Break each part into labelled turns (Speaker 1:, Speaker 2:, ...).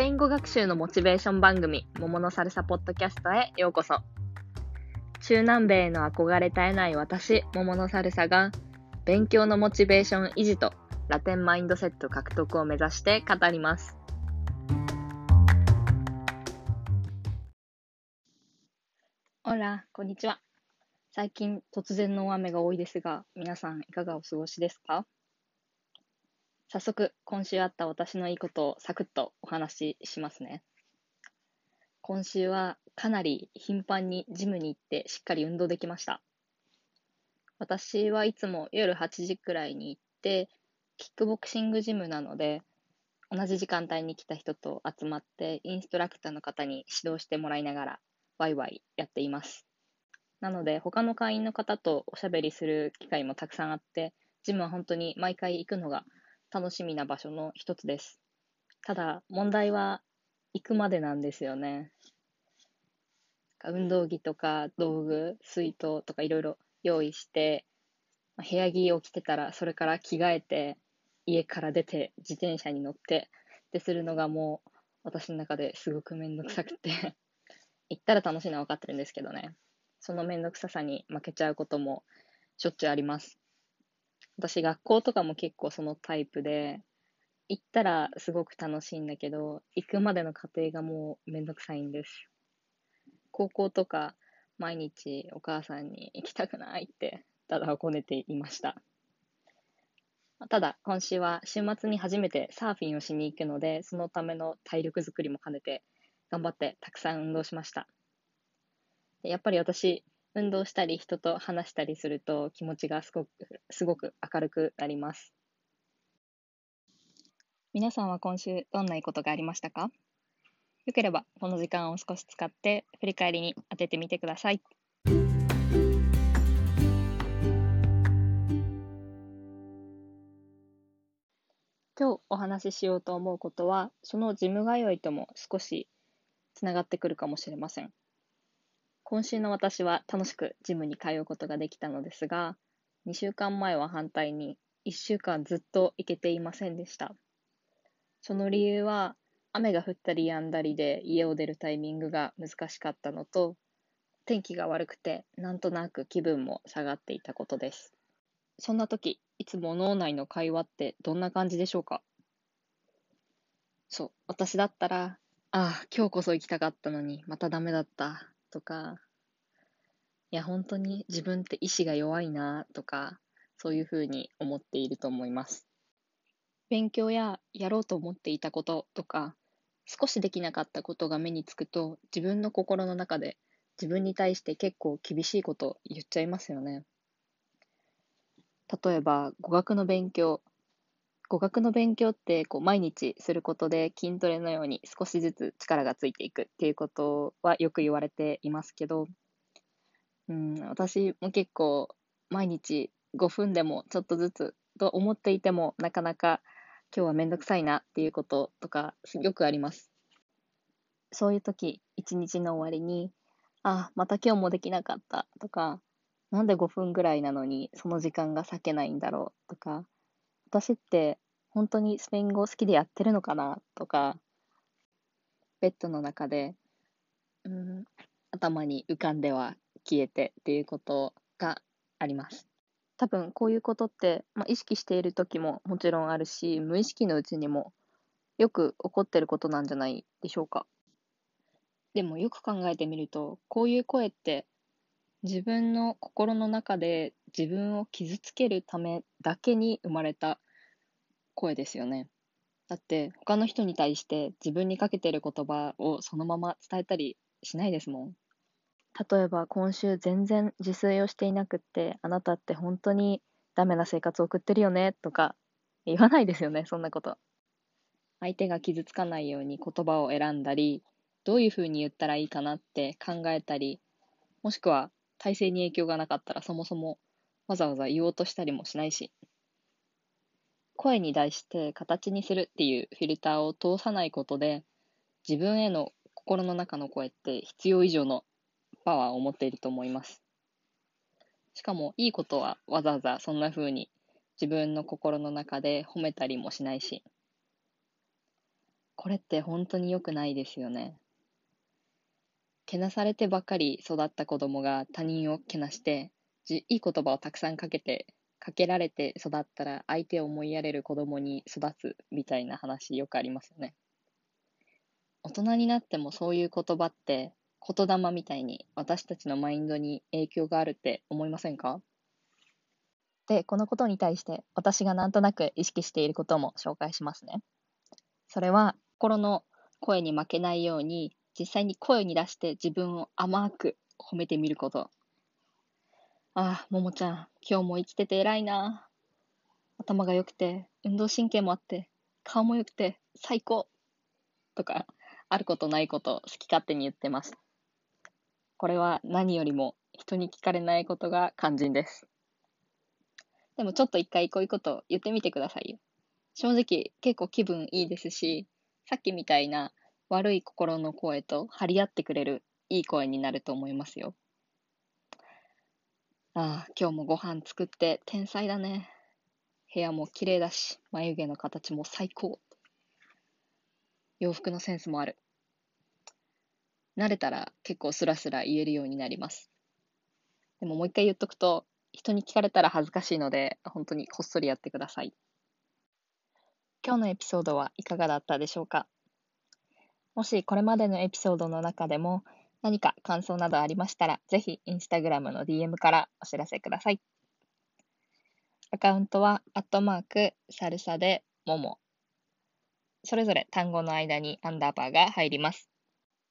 Speaker 1: ペイン語学習のモチベーション番組、桃のサルサポッドキャストへようこそ。中南米への憧れ絶えない私、桃のサルサが、勉強のモチベーション維持とラテンマインドセット獲得を目指して語ります。 Hola、こんにちは。最近突然の大雨が多いですが、皆さんいかがお過ごしですか？早速、今週あった私のいいことをサクッとお話ししますね。今週はかなり頻繁にジムに行ってしっかり運動できました。私はいつも夜8時くらいに行って、キックボクシングジムなので、同じ時間帯に来た人と集まって、インストラクターの方に指導してもらいながら、ワイワイやっています。なので、他の会員の方とおしゃべりする機会もたくさんあって、ジムは本当に毎回行くのが楽しみな場所の一つです。ただ、問題は行くまでなんですよね。運動着とか道具、水筒とかいろいろ用意して、部屋着を着てたらそれから着替えて家から出て自転車に乗ってってするのがもう私の中ですごくめんどくさくて 行ったら楽しいのは分かってるんですけどねそのめんどくささに負けちゃうこともしょっちゅうあります私学校とかも結構そのタイプで、行ったらすごく楽しいんだけど、行くまでの過程がもうめんどくさいんです。高校とか毎日お母さんに行きたくないってただこねていました。ただ、今週は週末に初めてサーフィンをしに行くので、そのための体力づくりも兼ねて、頑張ってたくさん運動しました。やっぱり私、運動したり人と話したりすると気持ちがすごくすごく明るくなります。皆さんは今週どんないいことがありましたか？よければこの時間を少し使って振り返りに当ててみてください。今日お話ししようと思うことはそのジム通いとも少しつながってくるかもしれません。今週の私は楽しくジムに通うことができたのですが、2週間前は反対に1週間ずっと行けていませんでした。その理由は雨が降ったり止んだりで家を出るタイミングが難しかったのと、天気が悪くてなんとなく気分も下がっていたことです。そんな時、いつも脳内の会話ってどんな感じでしょうか？そう、私だったら、ああ、今日こそ行きたかったのにまたダメだったとか、いや、本当に自分って意志が弱いなとか、そういうふうに思っていると思います。勉強ややろうと思っていたこととか、少しできなかったことが目につくと、自分の心の中で自分に対して結構厳しいこと言っちゃいますよね。例えば、語学の勉強。語学の勉強ってこう毎日することで筋トレのように少しずつ力がついていくっていうことはよく言われていますけど、うん、私も結構毎日5分でもちょっとずつと思っていてもなかなか今日はめんどくさいなっていうこととかよくあります。そういう時、一日の終わりに、あ、また今日もできなかったとか、なんで5分ぐらいなのにその時間が割けないんだろうとか、私って本当にスペイン語好きでやってるのかなとか、ベッドの中で、うん、頭に浮かんでは消えてっていうことがあります。多分こういうことって、まあ、意識している時ももちろんあるし、無意識のうちにもよく起こってることなんじゃないでしょうか。でもよく考えてみると、こういう声って自分の心の中で自分を傷つけるためだけに生まれた声ですよね。だって他の人に対して自分にかけてる言葉をそのまま伝えたりしないですもん。例えば今週全然自炊をしていなくってあなたって本当にダメな生活を送ってるよねとか言わないですよねそんなこと。相手が傷つかないように言葉を選んだりどういうふうに言ったらいいかなって考えたりもしくは体制に影響がなかったらそもそもわざわざ言おうとしたりもしないし。声に対して形にするっていうフィルターを通さないことで、自分への心の中の声って必要以上のパワーを持っていると思います。しかもいいことはわざわざそんな風に自分の心の中で褒めたりもしないし、これって本当に良くないですよね。けなされてばかり育った子供が他人をけなしてじ、いい言葉をたくさんかけて、かけられて育ったら相手を思いやれる子供に育つみたいな話よくありますよね。大人になってもそういう言葉って言霊みたいに私たちのマインドに影響があるって思いませんか？で、このことに対して私がなんとなく意識していることも紹介しますね。それは心の声に負けないように実際に声に出して自分を甘く褒めてみること。ああ、ももちゃん、今日も生きてて偉いな。頭が良くて、運動神経もあって、顔も良くて、最高とか、あることないこと好き勝手に言ってます。これは何よりも人に聞かれないことが肝心です。でもちょっと一回こういうこと言ってみてくださいよ。正直結構気分いいですし、さっきみたいな悪い心の声と張り合ってくれるいい声になると思いますよ。ああ、今日もご飯作って天才だね。部屋も綺麗だし、眉毛の形も最高。洋服のセンスもある。慣れたら結構スラスラ言えるようになります。でももう一回言っとくと、人に聞かれたら恥ずかしいので、本当にこっそりやってください。今日のエピソードはいかがだったでしょうか？もしこれまでのエピソードの中でも何か感想などありましたら、ぜひインスタグラムの DM からお知らせください。アカウントは、アットマーク、サルサで、もも。それぞれ単語の間にアンダーバーが入ります。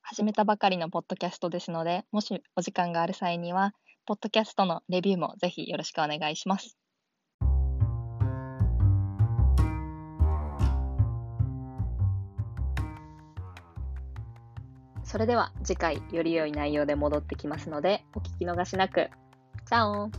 Speaker 1: 始めたばかりのポッドキャストですので、もしお時間がある際には、ポッドキャストのレビューもぜひよろしくお願いします。それでは次回より良い内容で戻ってきますので、お聞き逃しなく。チャオ